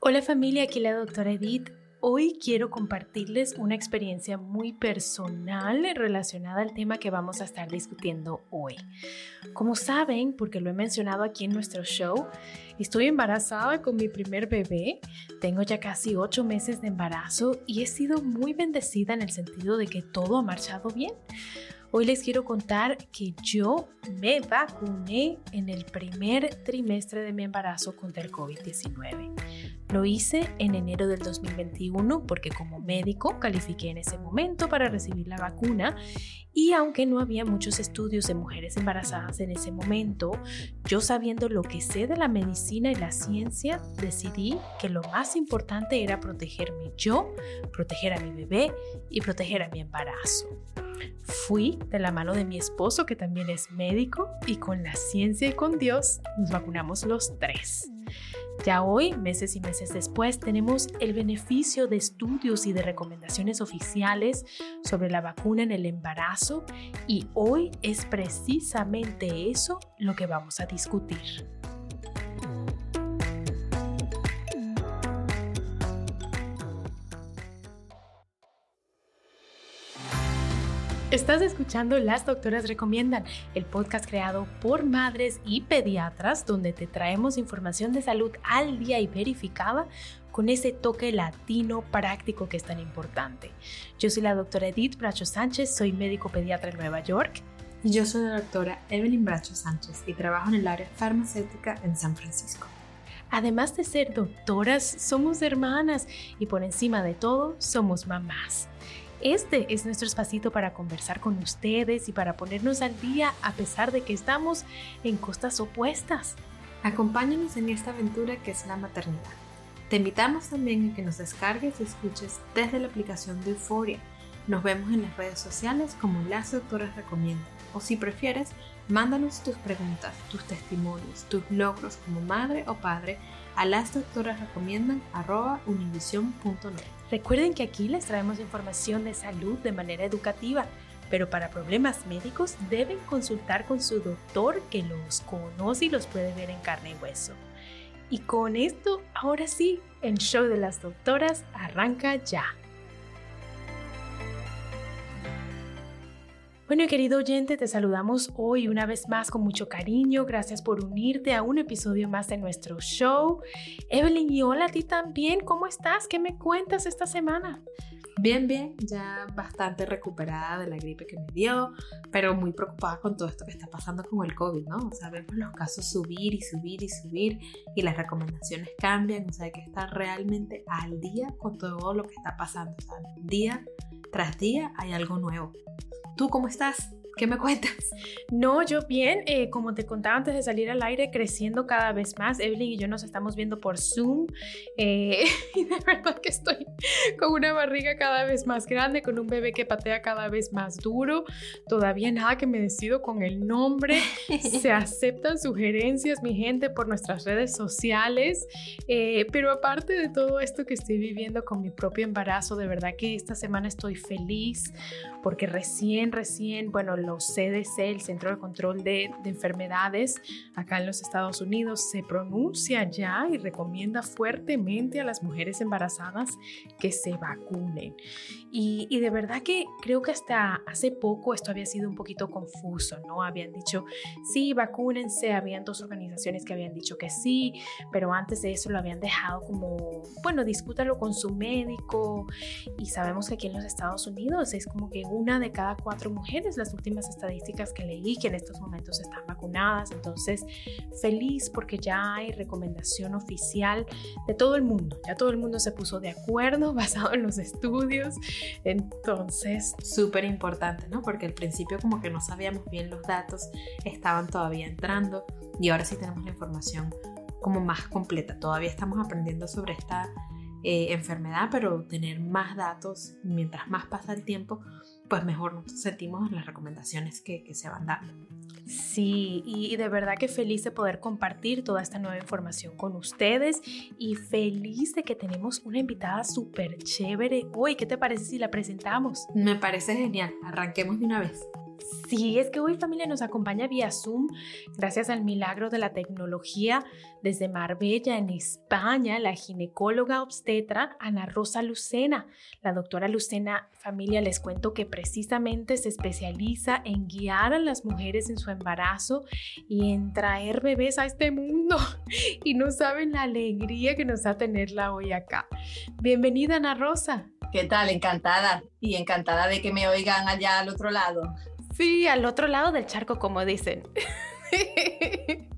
Hola familia, aquí la doctora Edith. Hoy quiero compartirles una experiencia muy personal relacionada al tema que vamos a estar discutiendo hoy. Como saben, porque lo he mencionado aquí en nuestro show, estoy embarazada con mi primer bebé, tengo ya casi ocho meses de embarazo y he sido muy bendecida en el sentido de que todo ha marchado bien. Hoy les quiero contar que yo me vacuné en el primer trimestre de mi embarazo contra el COVID-19. Lo hice en enero del 2021 porque como médico califiqué en ese momento para recibir la vacuna y aunque no había muchos estudios de mujeres embarazadas en ese momento, yo sabiendo lo que sé de la medicina y la ciencia, decidí que lo más importante era protegerme yo, proteger a mi bebé y proteger a mi embarazo. Fui de la mano de mi esposo, que también es médico, y con la ciencia y con Dios nos vacunamos los tres. Ya hoy, meses y meses después, tenemos el beneficio de estudios y de recomendaciones oficiales sobre la vacuna en el embarazo y hoy es precisamente eso lo que vamos a discutir. Estás escuchando Las Doctoras Recomiendan, el podcast creado por madres y pediatras donde te traemos información de salud al día y verificada con ese toque latino práctico que es tan importante. Yo soy la doctora Edith Bracho Sánchez, soy médico pediatra en Nueva York. Y yo soy la doctora Evelyn Bracho Sánchez y trabajo en el área farmacéutica en San Francisco. Además de ser doctoras, somos hermanas y por encima de todo, somos mamás. Este es nuestro espacito para conversar con ustedes y para ponernos al día a pesar de que estamos en costas opuestas. Acompáñanos en esta aventura que es la maternidad. Te invitamos también a que nos descargues y escuches desde la aplicación de Euphoria. Nos vemos en las redes sociales como Las Doctoras Recomiendan. O si prefieres, mándanos tus preguntas, tus testimonios, tus logros como madre o padre a lasdoctorasrecomiendan.univision.net. Recuerden que aquí les traemos información de salud de manera educativa, pero para problemas médicos deben consultar con su doctor que los conoce y los puede ver en carne y hueso. Y con esto, ahora sí, el show de las doctoras arranca ya. Bueno, querido oyente, te saludamos hoy una vez más con mucho cariño. Gracias por unirte a un episodio más de nuestro show. Evelyn, y hola a ti también. ¿Cómo estás? ¿Qué me cuentas esta semana? Bien, bien, ya bastante recuperada de la gripe que me dio, pero muy preocupada con todo esto que está pasando con el COVID, ¿no? O sea, vemos los casos subir y subir y subir y las recomendaciones cambian, o sea, hay que estar realmente al día con todo lo que está pasando, o sea, día tras día hay algo nuevo. ¿Tú cómo estás? ¿Qué me cuentas? No, yo bien, eh, como te contaba antes de salir al aire, creciendo cada vez más. Evelyn y yo nos estamos viendo por Zoom eh, y de verdad que estoy con una barriga cada vez más grande, con un bebé que patea cada vez más duro. Todavía nada que me decido con el nombre. Se aceptan sugerencias, mi gente, por nuestras redes sociales. Eh, pero aparte de todo esto que estoy viviendo con mi propio embarazo, de verdad que esta semana estoy feliz porque recién, recién, bueno, los CDC, el Centro de Control de, Enfermedades, acá en los Estados Unidos, se pronuncia ya y recomienda fuertemente a las mujeres embarazadas que se vacunen. Y, y, de verdad que creo que hasta hace poco esto había sido un poquito confuso, ¿no? Habían dicho, sí, vacúnense, habían dos organizaciones que habían dicho que sí, pero antes de eso lo habían dejado como, bueno, discútalo con su médico. Y sabemos que aquí en los Estados Unidos es como que una de cada cuatro mujeres las últimas últimas estadísticas que leí que en estos momentos están vacunadas. Entonces, feliz porque ya hay recomendación oficial de todo el mundo. Ya todo el mundo se puso de acuerdo basado en los estudios. Entonces, súper importante, ¿no? Porque al principio como que no sabíamos bien los datos, estaban todavía entrando y ahora sí tenemos la información como más completa. Todavía estamos aprendiendo sobre esta eh, enfermedad, pero tener más datos mientras más pasa el tiempo, pues mejor nos sentimos en las recomendaciones que, que se van dando. Sí, y de verdad que feliz de poder compartir toda esta nueva información con ustedes y feliz de que tenemos una invitada súper chévere hoy. ¿Qué te parece si la presentamos? Me parece genial. Arranquemos de una vez. Sí, es que hoy familia nos acompaña vía Zoom gracias al milagro de la tecnología desde Marbella, en España, la ginecóloga obstetra Ana Rosa Lucena. La doctora Lucena, familia, les cuento que precisamente se especializa en guiar a las mujeres en su embarazo y en traer bebés a este mundo. Y no saben la alegría que nos da tenerla hoy acá. Bienvenida, Ana Rosa. ¿Qué tal? Encantada y encantada de que me oigan allá al otro lado. Sí, al otro lado del charco, como dicen.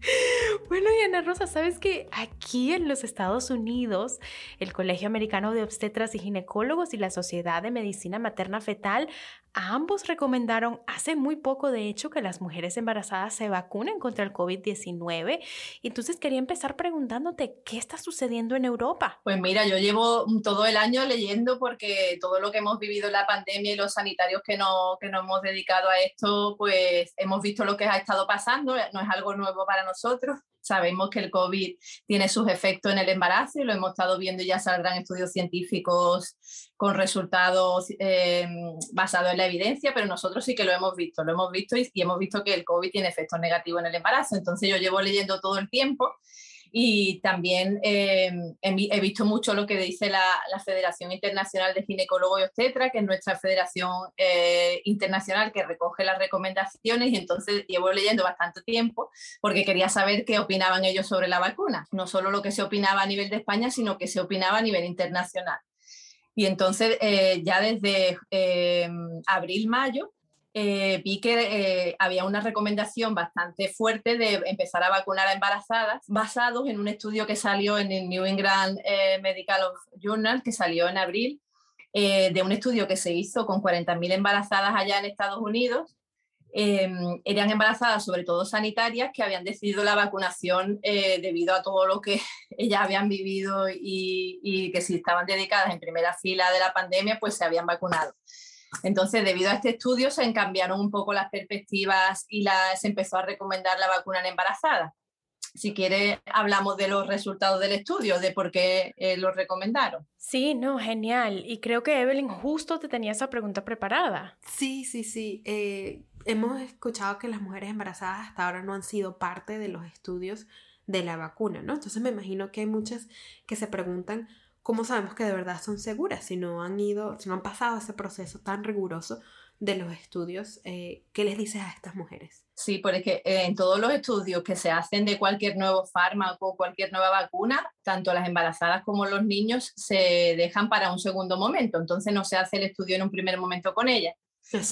bueno, y Ana Rosa, ¿sabes que aquí en los Estados Unidos, el Colegio Americano de Obstetras y Ginecólogos y la Sociedad de Medicina Materna Fetal, ambos recomendaron hace muy poco, de hecho, que las mujeres embarazadas se vacunen contra el COVID-19? Entonces quería empezar preguntándote, ¿qué está sucediendo en Europa? Pues mira, yo llevo todo el año leyendo porque todo lo que hemos vivido en la pandemia y los sanitarios que, no, que nos hemos dedicado a esto, pues hemos visto lo que ha estado pasando no es algo nuevo para nosotros. Sabemos que el COVID tiene sus efectos en el embarazo y lo hemos estado viendo y ya saldrán estudios científicos con resultados eh, basados en la evidencia, pero nosotros sí que lo hemos visto, lo hemos visto y, y hemos visto que el COVID tiene efectos negativos en el embarazo. Entonces yo llevo leyendo todo el tiempo y también eh, he, visto mucho lo que dice la, Federación Internacional de Ginecólogos y Obstetra, que es nuestra federación eh, internacional que recoge las recomendaciones y entonces llevo leyendo bastante tiempo porque quería saber qué opinaban ellos sobre la vacuna, no solo lo que se opinaba a nivel de España, sino que se opinaba a nivel internacional. Y entonces eh, ya desde abril-mayo eh, vi que eh, había una recomendación bastante fuerte de empezar a vacunar a embarazadas basados en un estudio que salió en el New England eh, Medical Journal, que salió en abril, de un estudio que se hizo con 40.000 embarazadas allá en Estados Unidos. Em, eran embarazadas, sobre todo sanitarias, que habían decidido la vacunación debido a todo lo que ellas habían vivido y, y que si estaban dedicadas en primera fila de la pandemia, pues se habían vacunado. Entonces, debido a este estudio, se cambiaron un poco las perspectivas y se empezó a recomendar la vacuna en embarazadas. Si quiere, hablamos de los resultados del estudio, de por qué eh, lo recomendaron. Sí, no, genial. Y creo que Evelyn justo te tenía esa pregunta preparada. Sí, sí, sí. Eh, hemos escuchado que las mujeres embarazadas hasta ahora no han sido parte de los estudios de la vacuna, ¿no? Entonces me imagino que hay muchas que se preguntan, ¿cómo sabemos que de verdad son seguras si no han ido, si no han pasado ese proceso tan riguroso de los estudios? Eh, ¿Qué les dices a estas mujeres? Sí, porque eh, en todos los estudios que se hacen de cualquier nuevo fármaco, cualquier nueva vacuna, tanto las embarazadas como los niños se dejan para un segundo momento. Entonces no se hace el estudio en un primer momento con ellas.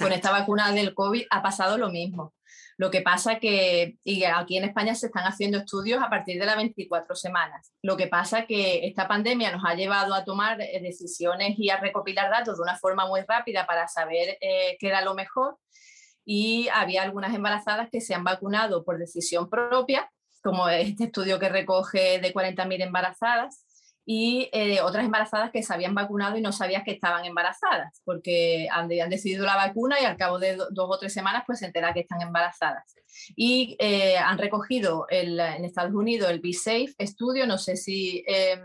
Con esta vacuna del COVID ha pasado lo mismo. Lo que pasa que y aquí en España se están haciendo estudios a partir de las 24 semanas. Lo que pasa que esta pandemia nos ha llevado a tomar eh, decisiones y a recopilar datos de una forma muy rápida para saber eh, qué era lo mejor. Y había algunas embarazadas que se han vacunado por decisión propia, como este estudio que recoge de 40.000 embarazadas, y eh, otras embarazadas que se habían vacunado y no sabían que estaban embarazadas, porque habían decidido la vacuna y al cabo de dos o tres semanas pues se entera que están embarazadas. Y eh, han recogido el, en Estados Unidos el Be Safe estudio, no sé si eh,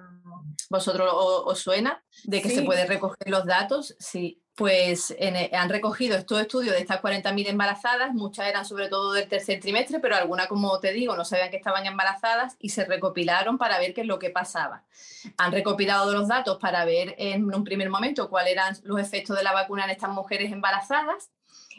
vosotros os, suena, de que se puede recoger los datos. Sí, pues eh, han recogido estos estudios de estas 40.000 embarazadas, muchas eran sobre todo del tercer trimestre, pero algunas, como te digo, no sabían que estaban embarazadas y se recopilaron para ver qué es lo que pasaba. Han recopilado los datos para ver en un primer momento cuáles eran los efectos de la vacuna en estas mujeres embarazadas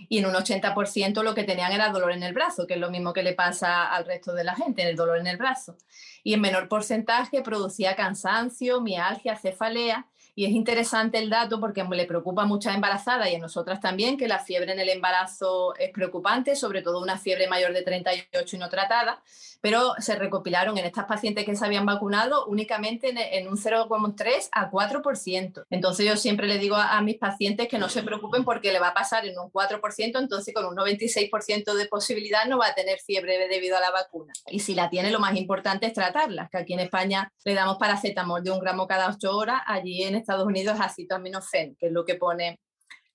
y en un 80% lo que tenían era dolor en el brazo, que es lo mismo que le pasa al resto de la gente, el dolor en el brazo. Y en menor porcentaje producía cansancio, mialgia, cefalea y es interesante el dato porque le preocupa a muchas embarazadas y a nosotras también que la fiebre en el embarazo es preocupante, sobre todo una fiebre mayor de 38 y no tratada, pero se recopilaron en estas pacientes que se habían vacunado únicamente en, un 0,3 a 4%. Entonces yo siempre le digo a, mis pacientes que no se preocupen porque le va a pasar en un 4%, entonces con un 96% de posibilidad no va a tener fiebre debido a la vacuna. Y si la tiene, lo más importante es tratarla, que aquí en España le damos paracetamol de un gramo cada 8 horas, allí en Estados Unidos acetaminofén, que es lo que pone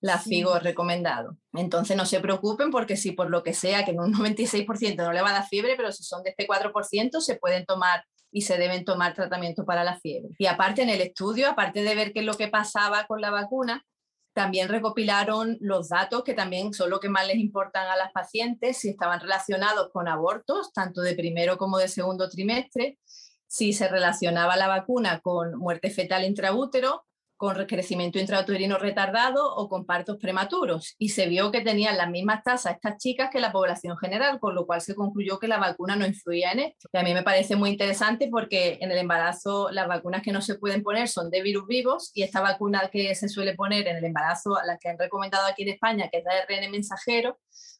la FIGO recomendado. Entonces no se preocupen porque si por lo que sea, que en un 96% no le va a dar fiebre, pero si son de este 4% se pueden tomar y se deben tomar tratamiento para la fiebre. Y aparte en el estudio, aparte de ver qué es lo que pasaba con la vacuna, también recopilaron los datos que también son lo que más les importan a las pacientes, si estaban relacionados con abortos, tanto de primero como de segundo trimestre, si se relacionaba la vacuna con muerte fetal intraútero, con crecimiento intrauterino retardado o con partos prematuros. Y se vio que tenían las mismas tasas estas chicas que la población general, con lo cual se concluyó que la vacuna no influía en esto. Y a mí me parece muy interesante porque en el embarazo las vacunas que no se pueden poner son de virus vivos y esta vacuna que se suele poner en el embarazo, las que han recomendado aquí en España, que es la RN mensajero,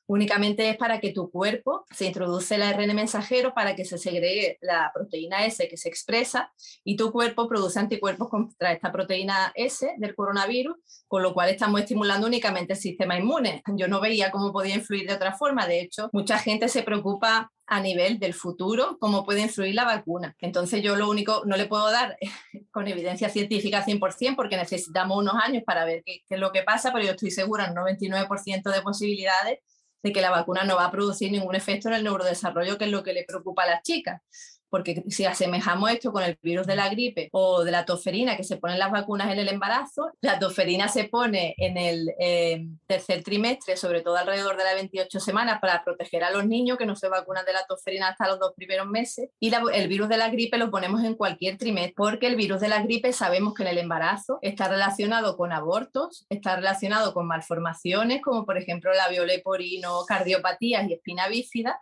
únicamente es para que tu cuerpo se introduce el ARN mensajero para que se segregue la proteína S que se expresa y tu cuerpo produce anticuerpos contra esta proteína S del coronavirus, con lo cual estamos estimulando únicamente el sistema inmune. Yo no veía cómo podía influir de otra forma. De hecho, mucha gente se preocupa a nivel del futuro, cómo puede influir la vacuna. Entonces yo lo único, no le puedo dar con evidencia científica 100% porque necesitamos unos años para ver qué, qué es lo que pasa, pero yo estoy segura en 99% de posibilidades de que la vacuna no va a producir ningún efecto en el neurodesarrollo, que es lo que le preocupa a las chicas porque si asemejamos esto con el virus de la gripe o de la toferina que se ponen las vacunas en el embarazo, la toferina se pone en el eh, tercer trimestre, sobre todo alrededor de las 28 semanas, para proteger a los niños que no se vacunan de la toferina hasta los dos primeros meses. Y el virus de la gripe lo ponemos en cualquier trimestre, porque el virus de la gripe sabemos que en el embarazo está relacionado con abortos, está relacionado con malformaciones, como por ejemplo la violeporino, cardiopatías y espina bífida,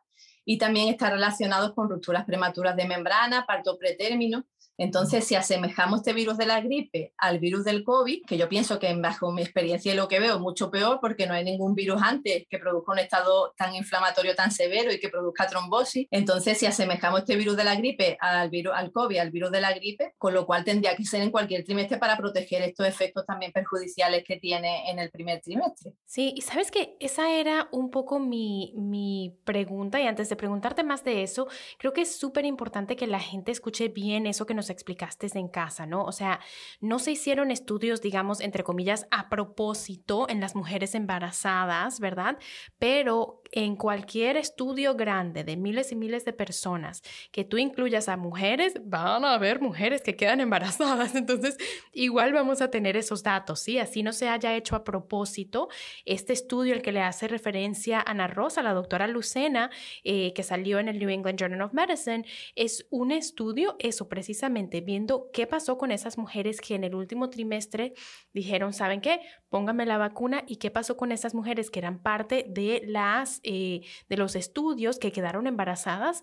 y también está relacionado con rupturas prematuras de membrana, parto pretérmino entonces, si asemejamos este virus de la gripe al virus del COVID, que yo pienso que bajo mi experiencia y lo que veo, mucho peor, porque no hay ningún virus antes que produzca un estado tan inflamatorio tan severo y que produzca trombosis, entonces si asemejamos este virus de la gripe al, virus, al COVID, al virus de la gripe, con lo cual tendría que ser en cualquier trimestre para proteger estos efectos también perjudiciales que tiene en el primer trimestre. Sí, y sabes que esa era un poco mi, mi pregunta, y antes de preguntarte más de eso, creo que es súper importante que la gente escuche bien eso que nos explicaste en casa, ¿no? O sea, no se hicieron estudios, digamos, entre comillas, a propósito en las mujeres embarazadas, ¿verdad? Pero en cualquier estudio grande de miles y miles de personas que tú incluyas a mujeres, van a haber mujeres que quedan embarazadas. Entonces, igual vamos a tener esos datos, ¿sí? Así no se haya hecho a propósito. Este estudio, el que le hace referencia Ana Rosa, la doctora Lucena, eh, que salió en el New England Journal of Medicine, es un estudio, eso precisamente, viendo qué pasó con esas mujeres que en el último trimestre dijeron, ¿saben qué? Póngame la vacuna y qué pasó con esas mujeres que eran parte de las eh, de los estudios que quedaron embarazadas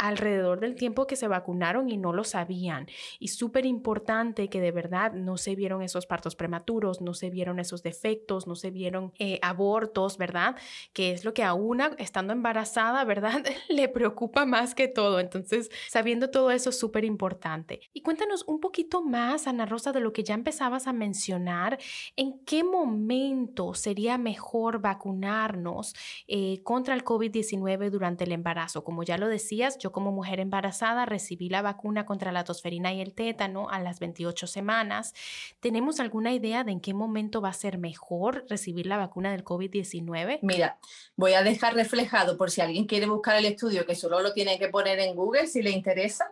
alrededor del tiempo que se vacunaron y no lo sabían. Y súper importante que de verdad no se vieron esos partos prematuros, no se vieron esos defectos, no se vieron eh, abortos, ¿verdad? Que es lo que a una, estando embarazada, ¿verdad? Le preocupa más que todo. Entonces, sabiendo todo eso es súper importante. Y cuéntanos un poquito más, Ana Rosa, de lo que ya empezabas a mencionar. ¿En qué momento sería mejor vacunarnos eh, contra el COVID-19 durante el embarazo? Como ya lo decías, yo como mujer embarazada recibí la vacuna contra la tosferina y el tétano a las 28 semanas. ¿Tenemos alguna idea de en qué momento va a ser mejor recibir la vacuna del COVID-19? Mira, voy a dejar reflejado por si alguien quiere buscar el estudio, que solo lo tiene que poner en Google si le interesa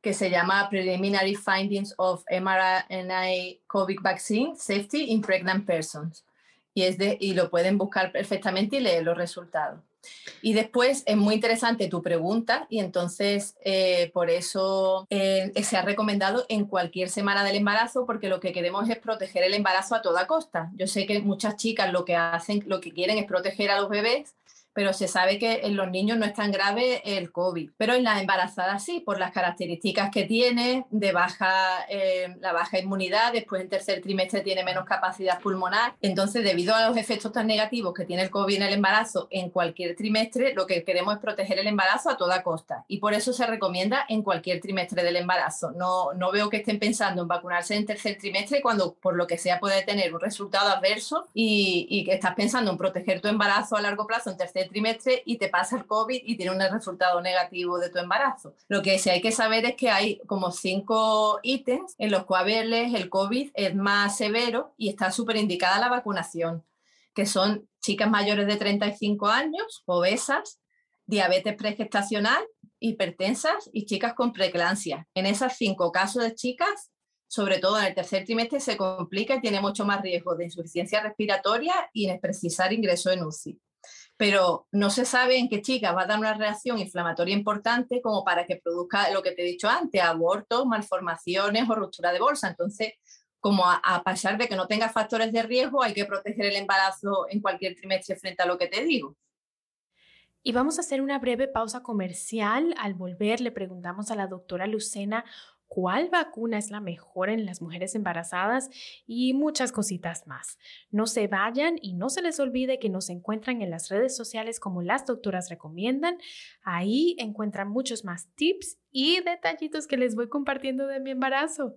que se llama Preliminary Findings of mRNA COVID Vaccine Safety in Pregnant Persons. Y, es de, y lo pueden buscar perfectamente y leer los resultados. Y después es muy interesante tu pregunta y entonces eh, por eso eh, se ha recomendado en cualquier semana del embarazo porque lo que queremos es proteger el embarazo a toda costa. Yo sé que muchas chicas lo que hacen, lo que quieren es proteger a los bebés pero se sabe que en los niños no es tan grave el COVID. Pero en las embarazadas sí, por las características que tiene, de baja, eh, la baja inmunidad, después en tercer trimestre tiene menos capacidad pulmonar. Entonces, debido a los efectos tan negativos que tiene el COVID en el embarazo, en cualquier trimestre, lo que queremos es proteger el embarazo a toda costa. Y por eso se recomienda en cualquier trimestre del embarazo. No, no veo que estén pensando en vacunarse en tercer trimestre cuando, por lo que sea, puede tener un resultado adverso y, y que estás pensando en proteger tu embarazo a largo plazo en tercer trimestre y te pasa el COVID y tiene un resultado negativo de tu embarazo. Lo que sí hay que saber es que hay como cinco ítems en los cuales el COVID es más severo y está súper indicada la vacunación, que son chicas mayores de 35 años, obesas, diabetes pregestacional, hipertensas y chicas con preeclampsia. En esos cinco casos de chicas, sobre todo en el tercer trimestre, se complica y tiene mucho más riesgo de insuficiencia respiratoria y en precisar ingreso en UCI pero no se sabe en qué chica va a dar una reacción inflamatoria importante como para que produzca lo que te he dicho antes, abortos, malformaciones o ruptura de bolsa. Entonces, como a, a, pesar de que no tenga factores de riesgo, hay que proteger el embarazo en cualquier trimestre frente a lo que te digo. Y vamos a hacer una breve pausa comercial. Al volver le preguntamos a la doctora Lucena cuál vacuna es la mejor en las mujeres embarazadas y muchas cositas más. No se vayan y no se les olvide que nos encuentran en las redes sociales como las doctoras recomiendan. Ahí encuentran muchos más tips y detallitos que les voy compartiendo de mi embarazo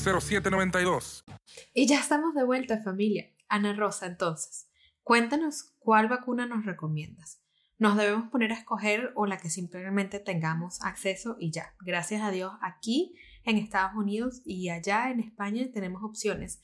0792. Y ya estamos de vuelta, familia. Ana Rosa, entonces, cuéntanos cuál vacuna nos recomiendas. ¿Nos debemos poner a escoger o la que simplemente tengamos acceso y ya? Gracias a Dios, aquí en Estados Unidos y allá en España tenemos opciones,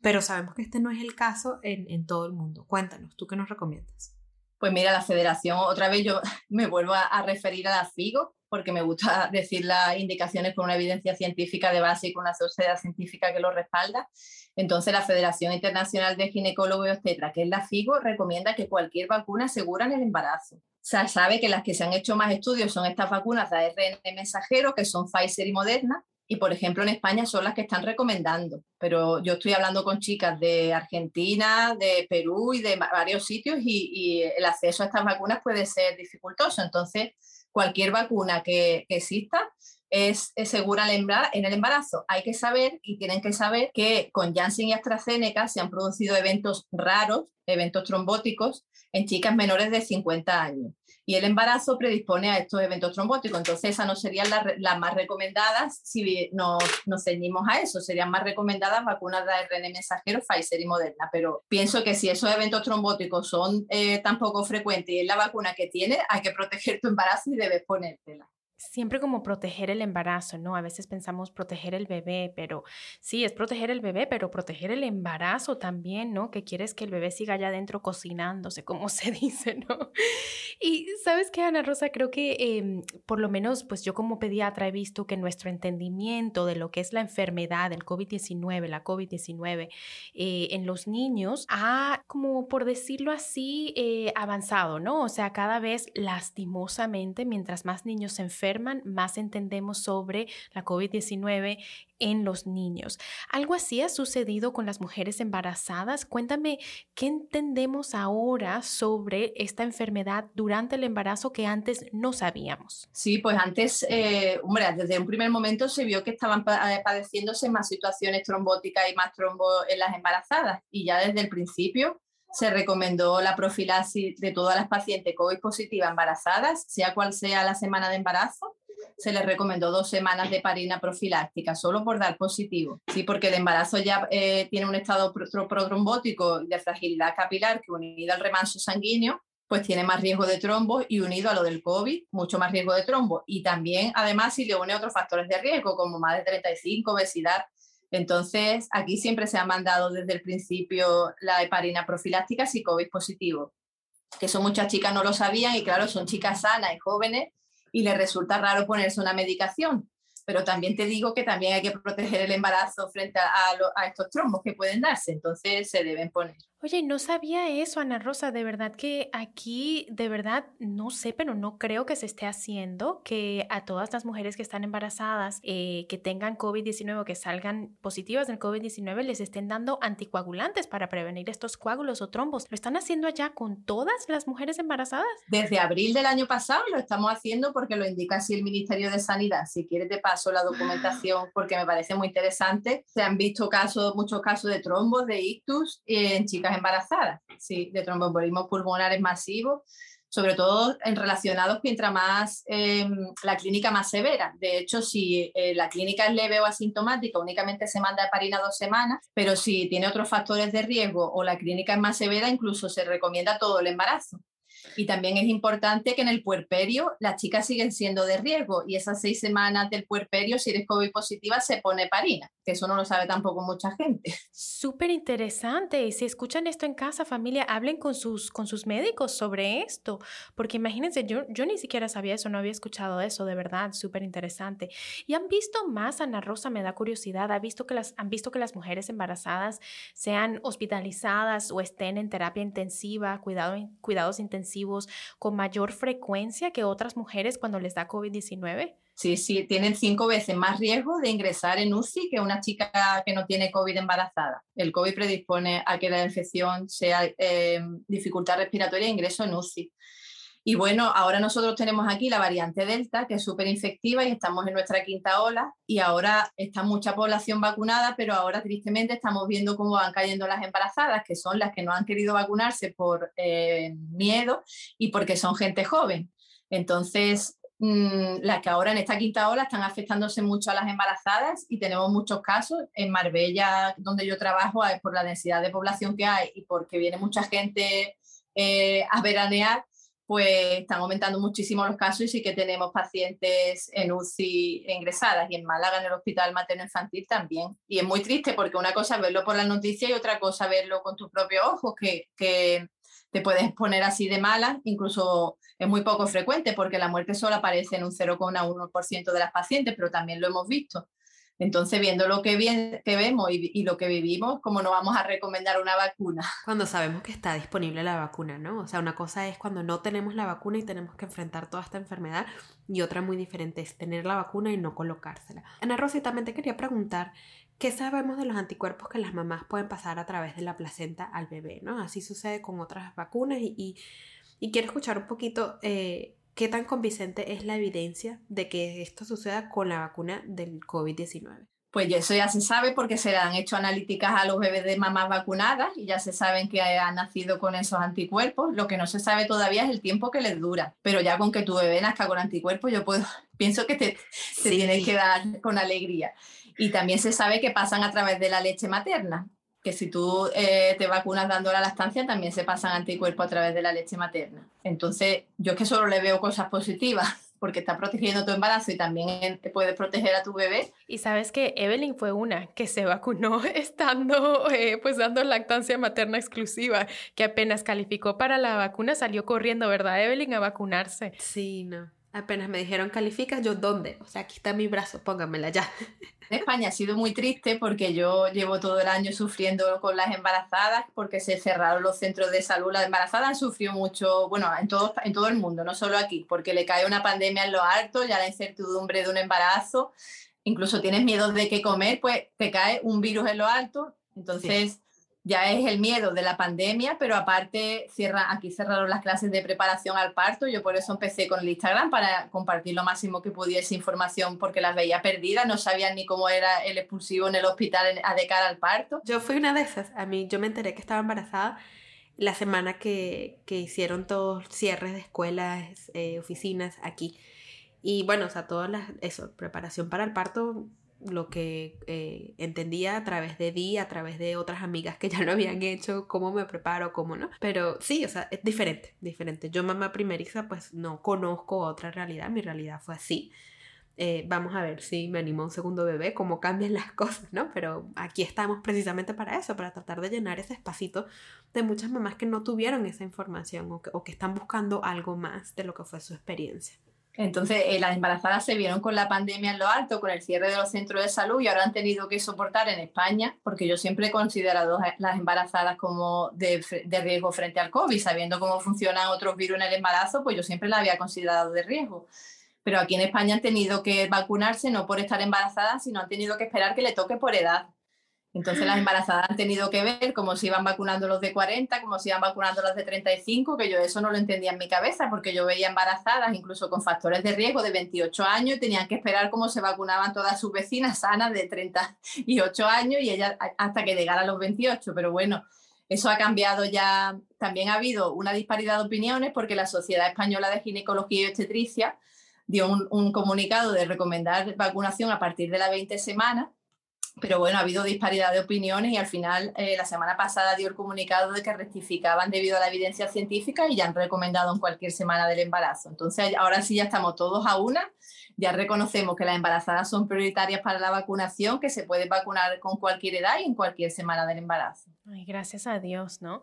pero sabemos que este no es el caso en, en todo el mundo. Cuéntanos, ¿tú qué nos recomiendas? Pues mira, la federación, otra vez yo me vuelvo a, a referir a la FIGO, porque me gusta decir las indicaciones con una evidencia científica de base y con una sociedad científica que lo respalda. Entonces, la Federación Internacional de Ginecólogos y Obstetra, que es la FIGO, recomienda que cualquier vacuna asegura el embarazo. Se sabe que las que se han hecho más estudios son estas vacunas de ARN mensajero, que son Pfizer y Moderna, y por ejemplo en España son las que están recomendando, pero yo estoy hablando con chicas de Argentina, de Perú y de varios sitios y, y el acceso a estas vacunas puede ser dificultoso. Entonces, cualquier vacuna que, exista es, segura en el embarazo. Hay que saber y tienen que saber que con Janssen y AstraZeneca se han producido eventos raros, eventos trombóticos, en chicas menores de 50 años. Y el embarazo predispone a estos eventos trombóticos. Entonces, esas no serían las, más recomendadas si nos, nos ceñimos a eso. Serían más recomendadas vacunas de ARN mensajero, Pfizer y Moderna. Pero pienso que si esos eventos trombóticos son eh, tan poco frecuentes y es la vacuna que tiene, hay que proteger tu embarazo y debes ponértela. Siempre como proteger el embarazo, ¿no? A veces pensamos proteger el bebé, pero sí, es proteger el bebé, pero proteger el embarazo también, ¿no? Que quieres que el bebé siga allá adentro cocinándose, como se dice, ¿no? Y sabes qué, Ana Rosa, creo que em, por lo menos, pues yo como pediatra he visto que nuestro entendimiento de lo que es la enfermedad, el COVID-19, la COVID-19 eh, en los niños ha, como por decirlo así, eh, avanzado, ¿no? O sea, cada vez lastimosamente, mientras más niños se enferman, más entendemos sobre la COVID-19 en los niños. ¿Algo así ha sucedido con las mujeres embarazadas? Cuéntame, ¿qué entendemos ahora sobre esta enfermedad durante el embarazo que antes no sabíamos? Sí, pues antes, eh, hombre, desde un primer momento se vio que estaban eh, padeciéndose más situaciones trombóticas y más trombo en las embarazadas y ya desde el principio se recomendó la profilaxis de todas las pacientes COVID positivas embarazadas, sea cual sea la semana de embarazo. Se les recomendó dos semanas de parina profiláctica, solo por dar positivo. Sí, porque el embarazo ya eh, tiene un estado protrombótico de fragilidad capilar que unido al remanso sanguíneo, pues tiene más riesgo de trombo y unido a lo del COVID, mucho más riesgo de trombo. Y también, además, si le une otros factores de riesgo, como más de 35, obesidad, entonces, aquí siempre se ha mandado desde el principio la heparina profiláctica si COVID positivo, que son muchas chicas no lo sabían y claro, son chicas sanas y jóvenes y les resulta raro ponerse una medicación. Pero también te digo que también hay que proteger el embarazo frente a, estos trombos que pueden darse, entonces se deben poner. Oye, no sabía eso, Ana Rosa. De verdad que aquí, de verdad, no sé, pero no creo que se esté haciendo que a todas las mujeres que están embarazadas, eh, que tengan COVID-19 o que salgan positivas del COVID-19, les estén dando anticoagulantes para prevenir estos coágulos o trombos. ¿Lo están haciendo allá con todas las mujeres embarazadas? Desde abril del año pasado lo estamos haciendo porque lo indica así el Ministerio de Sanidad. Si quieres te paso la documentación porque me parece muy interesante. Se han visto casos, muchos casos de trombos, de ictus en chicas embarazadas, sí, de tromboembolismo pulmonares masivos, sobre todo en relacionados mientras más em, la clínica más severa. De hecho, si eh, la clínica es leve o asintomática, únicamente se manda a parina dos semanas, pero si tiene otros factores de riesgo o la clínica es más severa, incluso se recomienda todo el embarazo. Y también es importante que en el puerperio las chicas siguen siendo de riesgo y esas seis semanas del puerperio, si eres COVID positiva, se pone parina, que eso no lo sabe tampoco mucha gente. Súper interesante. Y si escuchan esto en casa, familia, hablen con sus, con sus médicos sobre esto, porque imagínense, yo, yo ni siquiera sabía eso, no había escuchado eso, de verdad, súper interesante. Y han visto más, Ana Rosa, me da curiosidad, ¿Ha visto que las, han visto que las mujeres embarazadas sean hospitalizadas o estén en terapia intensiva, cuidado, cuidados intensivos con mayor frecuencia que otras mujeres cuando les da COVID-19? Sí, sí, tienen cinco veces más riesgo de ingresar en UCI que una chica que no tiene COVID embarazada. El COVID predispone a que la infección sea eh, dificultad respiratoria e ingreso en UCI. Y bueno, ahora nosotros tenemos aquí la variante Delta, que es súper infectiva y estamos en nuestra quinta ola y ahora está mucha población vacunada, pero ahora tristemente estamos viendo cómo van cayendo las embarazadas, que son las que no han querido vacunarse por eh, miedo y porque son gente joven. Entonces, mm, las que ahora en esta quinta ola están afectándose mucho a las embarazadas y tenemos muchos casos. En Marbella, donde yo trabajo, por la densidad de población que hay y porque viene mucha gente eh, a veranear, pues están aumentando muchísimo los casos y sí que tenemos pacientes en UCI ingresadas y en Málaga, en el Hospital Materno Infantil también. Y es muy triste porque una cosa es verlo por la noticia y otra cosa verlo con tus propios ojos, que, que te puedes poner así de mala, incluso es muy poco frecuente porque la muerte solo aparece en un 0,1% de las pacientes, pero también lo hemos visto. Entonces, viendo lo que, vemos y, lo que vivimos, ¿cómo no vamos a recomendar una vacuna? Cuando sabemos que está disponible la vacuna, ¿no? O sea, una cosa es cuando no tenemos la vacuna y tenemos que enfrentar toda esta enfermedad y otra muy diferente es tener la vacuna y no colocársela. Ana Rosy, también te quería preguntar, ¿qué sabemos de los anticuerpos que las mamás pueden pasar a través de la placenta al bebé, ¿no? Así sucede con otras vacunas y, y, quiero escuchar un poquito... Eh, ¿Qué tan convincente es la evidencia de que esto suceda con la vacuna del COVID-19? Pues eso ya se sabe porque se han hecho analíticas a los bebés de mamás vacunadas y ya se saben que han nacido con esos anticuerpos. Lo que no se sabe todavía es el tiempo que les dura. Pero ya con que tu bebé nazca con anticuerpos, yo puedo, pienso que te, te tienes que dar con alegría. Y también se sabe que pasan a través de la leche materna que si tú eh, te vacunas dando la lactancia, también se pasan anticuerpos a través de la leche materna. Entonces, yo es que solo le veo cosas positivas, porque está protegiendo tu embarazo y también te puedes proteger a tu bebé. Y sabes que Evelyn fue una que se vacunó estando eh, pues dando lactancia materna exclusiva, que apenas calificó para la vacuna salió corriendo, ¿verdad Evelyn? A vacunarse. Sí, no. Apenas me dijeron calificas, yo ¿dónde? O sea, aquí está mi brazo, póngamela ya. En España ha sido muy triste porque yo llevo todo el año sufriendo con las embarazadas porque se cerraron los centros de salud. Las embarazadas han sufrido mucho, bueno, en todo, en todo el mundo, no solo aquí, porque le cae una pandemia en lo alto, ya la incertidumbre de un embarazo, incluso tienes miedo de qué comer, pues te cae un virus en lo alto. Entonces ya es el miedo de la pandemia, pero aparte cierra, aquí cerraron las clases de preparación al parto. Yo por eso empecé con el Instagram para compartir lo máximo que pudiese información porque las veía perdidas, no sabían ni cómo era el expulsivo en el hospital a de cara al parto. Yo fui una de esas. A mí yo me enteré que estaba embarazada la semana que, que hicieron todos cierres de escuelas, eh, oficinas aquí. Y bueno, o sea, todas las, eso, preparación para el parto, lo que eh, entendía a través de Di, a través de otras amigas que ya lo habían hecho, cómo me preparo, cómo no. Pero sí, o sea, es diferente, diferente. Yo, mamá primeriza, pues no conozco otra realidad, mi realidad fue así. Eh, vamos a ver si me animo a un segundo bebé, cómo cambian las cosas, ¿no? Pero aquí estamos precisamente para eso, para tratar de llenar ese espacito de muchas mamás que no tuvieron esa información o que, o que están buscando algo más de lo que fue su experiencia. Entonces, eh, las embarazadas se vieron con la pandemia en lo alto, con el cierre de los centros de salud y ahora han tenido que soportar en España, porque yo siempre he considerado las embarazadas como de, riesgo frente al COVID, sabiendo cómo funcionan otros virus en el embarazo, pues yo siempre la había considerado de riesgo. Pero aquí en España han tenido que vacunarse no por estar embarazadas, sino han tenido que esperar que le toque por edad. Entonces las embarazadas han tenido que ver cómo se iban vacunando los de 40, cómo se iban vacunando los de 35, que yo eso no lo entendía en mi cabeza, porque yo veía embarazadas incluso con factores de riesgo de 28 años y tenían que esperar cómo se vacunaban todas sus vecinas sanas de 38 años y ellas hasta que llegara a los 28. Pero bueno, eso ha cambiado ya. También ha habido una disparidad de opiniones porque la Sociedad Española de Ginecología y Obstetricia dio un, un comunicado de recomendar vacunación a partir de la 20 semana pero bueno, ha habido disparidad de opiniones y al final eh, la semana pasada dio el comunicado de que rectificaban debido a la evidencia científica y ya han recomendado en cualquier semana del embarazo. Entonces ahora sí ya estamos todos a una, ya reconocemos que las embarazadas son prioritarias para la vacunación, que se puede vacunar con cualquier edad y en cualquier semana del embarazo. Ay, gracias a Dios, ¿no?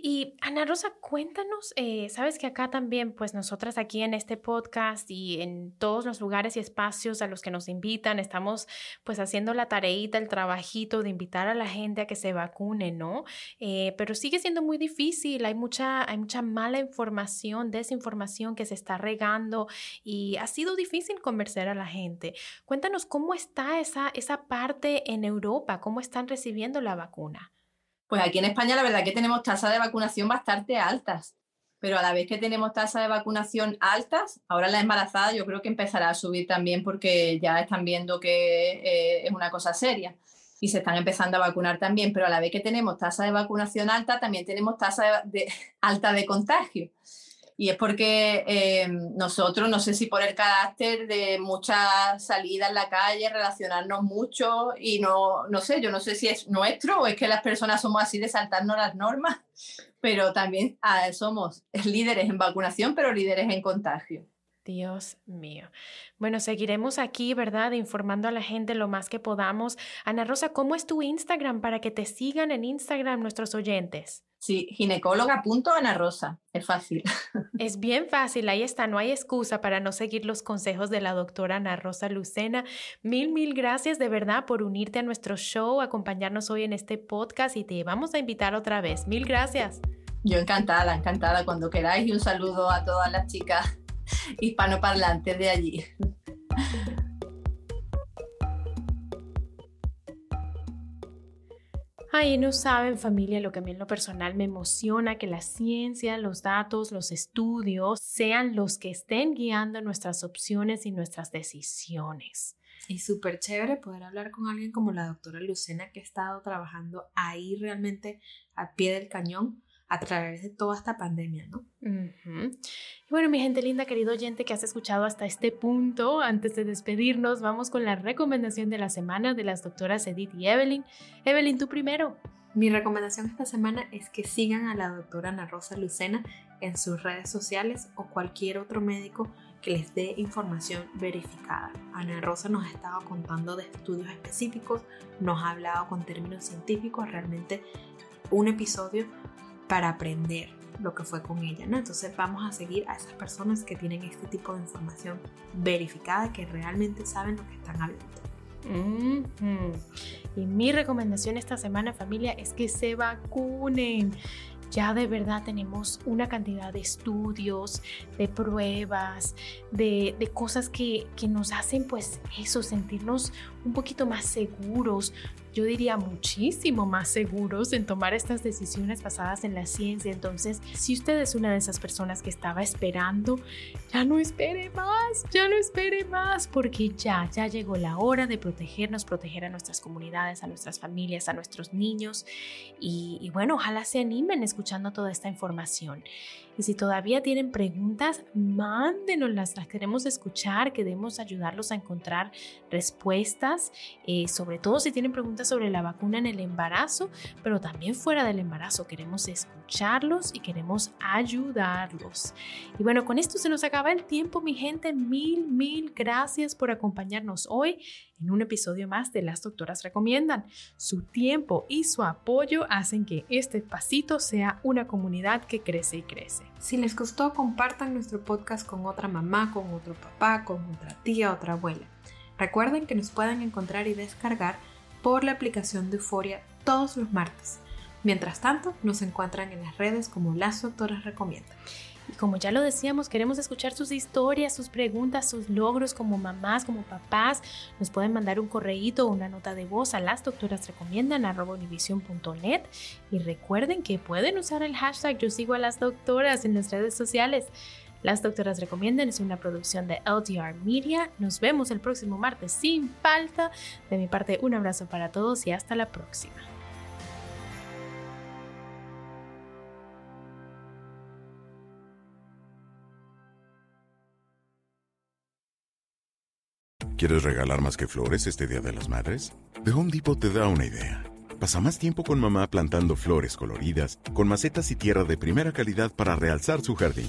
Y Ana Rosa, cuéntanos, eh, sabes que acá también, pues nosotras aquí en este podcast y en todos los lugares y espacios a los que nos invitan, estamos pues haciendo la tareita, el trabajito de invitar a la gente a que se vacune, ¿no? Eh, pero sigue siendo muy difícil, hay mucha, hay mucha mala información, desinformación que se está regando y ha sido difícil convencer a la gente. Cuéntanos cómo está esa, esa parte en Europa, cómo están recibiendo la vacuna. Pues aquí en España la verdad que tenemos tasas de vacunación bastante altas, pero a la vez que tenemos tasas de vacunación altas, ahora la embarazada yo creo que empezará a subir también porque ya están viendo que eh, es una cosa seria y se están empezando a vacunar también, pero a la vez que tenemos tasa de vacunación alta, también tenemos tasa de, alta de contagio. Y es porque eh, nosotros, no sé si por el carácter de mucha salida en la calle, relacionarnos mucho y no, no sé, yo no sé si es nuestro o es que las personas somos así de saltarnos las normas, pero también somos líderes en vacunación, pero líderes en contagio. Dios mío. Bueno, seguiremos aquí, ¿verdad? Informando a la gente lo más que podamos. Ana Rosa, ¿cómo es tu Instagram para que te sigan en Instagram nuestros oyentes? Sí, ginecóloga.anarosa. Es fácil. Es bien fácil, ahí está, no hay excusa para no seguir los consejos de la doctora Ana Rosa Lucena. Mil, mil gracias de verdad por unirte a nuestro show, acompañarnos hoy en este podcast y te vamos a invitar otra vez. Mil gracias. Yo encantada, encantada cuando queráis y un saludo a todas las chicas hispanoparlantes de allí. Ay, no saben familia lo que a mí en lo personal me emociona, que la ciencia, los datos, los estudios sean los que estén guiando nuestras opciones y nuestras decisiones. Y súper chévere poder hablar con alguien como la doctora Lucena que ha estado trabajando ahí realmente al pie del cañón a través de toda esta pandemia, ¿no? Y bueno, mi gente linda, querido oyente que has escuchado hasta este punto, antes de despedirnos, vamos con la recomendación de la semana de las doctoras Edith y Evelyn. Evelyn, tú primero. Mi recomendación esta semana es que sigan a la doctora Ana Rosa Lucena en sus redes sociales o cualquier otro médico que les dé información verificada. Ana Rosa nos ha estado contando de estudios específicos, nos ha hablado con términos científicos, realmente un episodio para aprender lo que fue con ella, ¿no? Entonces vamos a seguir a esas personas que tienen este tipo de información verificada, que realmente saben lo que están hablando. Y mi recomendación esta semana familia es que se vacunen ya de verdad tenemos una cantidad de estudios, de pruebas, de, cosas que, que, nos hacen pues eso, sentirnos un poquito más seguros, yo diría muchísimo más seguros en tomar estas decisiones basadas en la ciencia. Entonces, si usted es una de esas personas que estaba esperando, ya no espere más, ya no espere más, porque ya, ya llegó la hora de protegernos, proteger a nuestras comunidades, a nuestras familias, a nuestros niños. Y, y bueno, ojalá se animen escuchando toda esta información. Y si todavía tienen preguntas, mándenoslas, las queremos escuchar, queremos ayudarlos a encontrar respuestas, eh, sobre todo si tienen preguntas sobre la vacuna en el embarazo, pero también fuera del embarazo. Queremos escucharlos y queremos ayudarlos. Y bueno, con esto se nos acaba el tiempo, mi gente. Mil, mil gracias por acompañarnos hoy en un episodio más de Las Doctoras Recomiendan. Su tiempo y su apoyo hacen que este pasito sea una comunidad que crece y crece. Si les gustó, compartan nuestro podcast con otra mamá, con otro papá, con otra tía, otra abuela. Recuerden que nos pueden encontrar y descargar por la aplicación de Euforia todos los martes. Mientras tanto, nos encuentran en las redes como Las Doctoras Recomiendan. Y como ya lo decíamos, queremos escuchar sus historias, sus preguntas, sus logros como mamás, como papás. Nos pueden mandar un correíto o una nota de voz a las doctoras recomiendan univision.net y recuerden que pueden usar el hashtag yo sigo a las doctoras en las redes sociales. Las Doctoras Recomiendan es una producción de LDR Media. Nos vemos el próximo martes sin falta. De mi parte, un abrazo para todos y hasta la próxima. ¿Quieres regalar más que flores este Día de las Madres? The Home Depot te da una idea. Pasa más tiempo con mamá plantando flores coloridas, con macetas y tierra de primera calidad para realzar su jardín.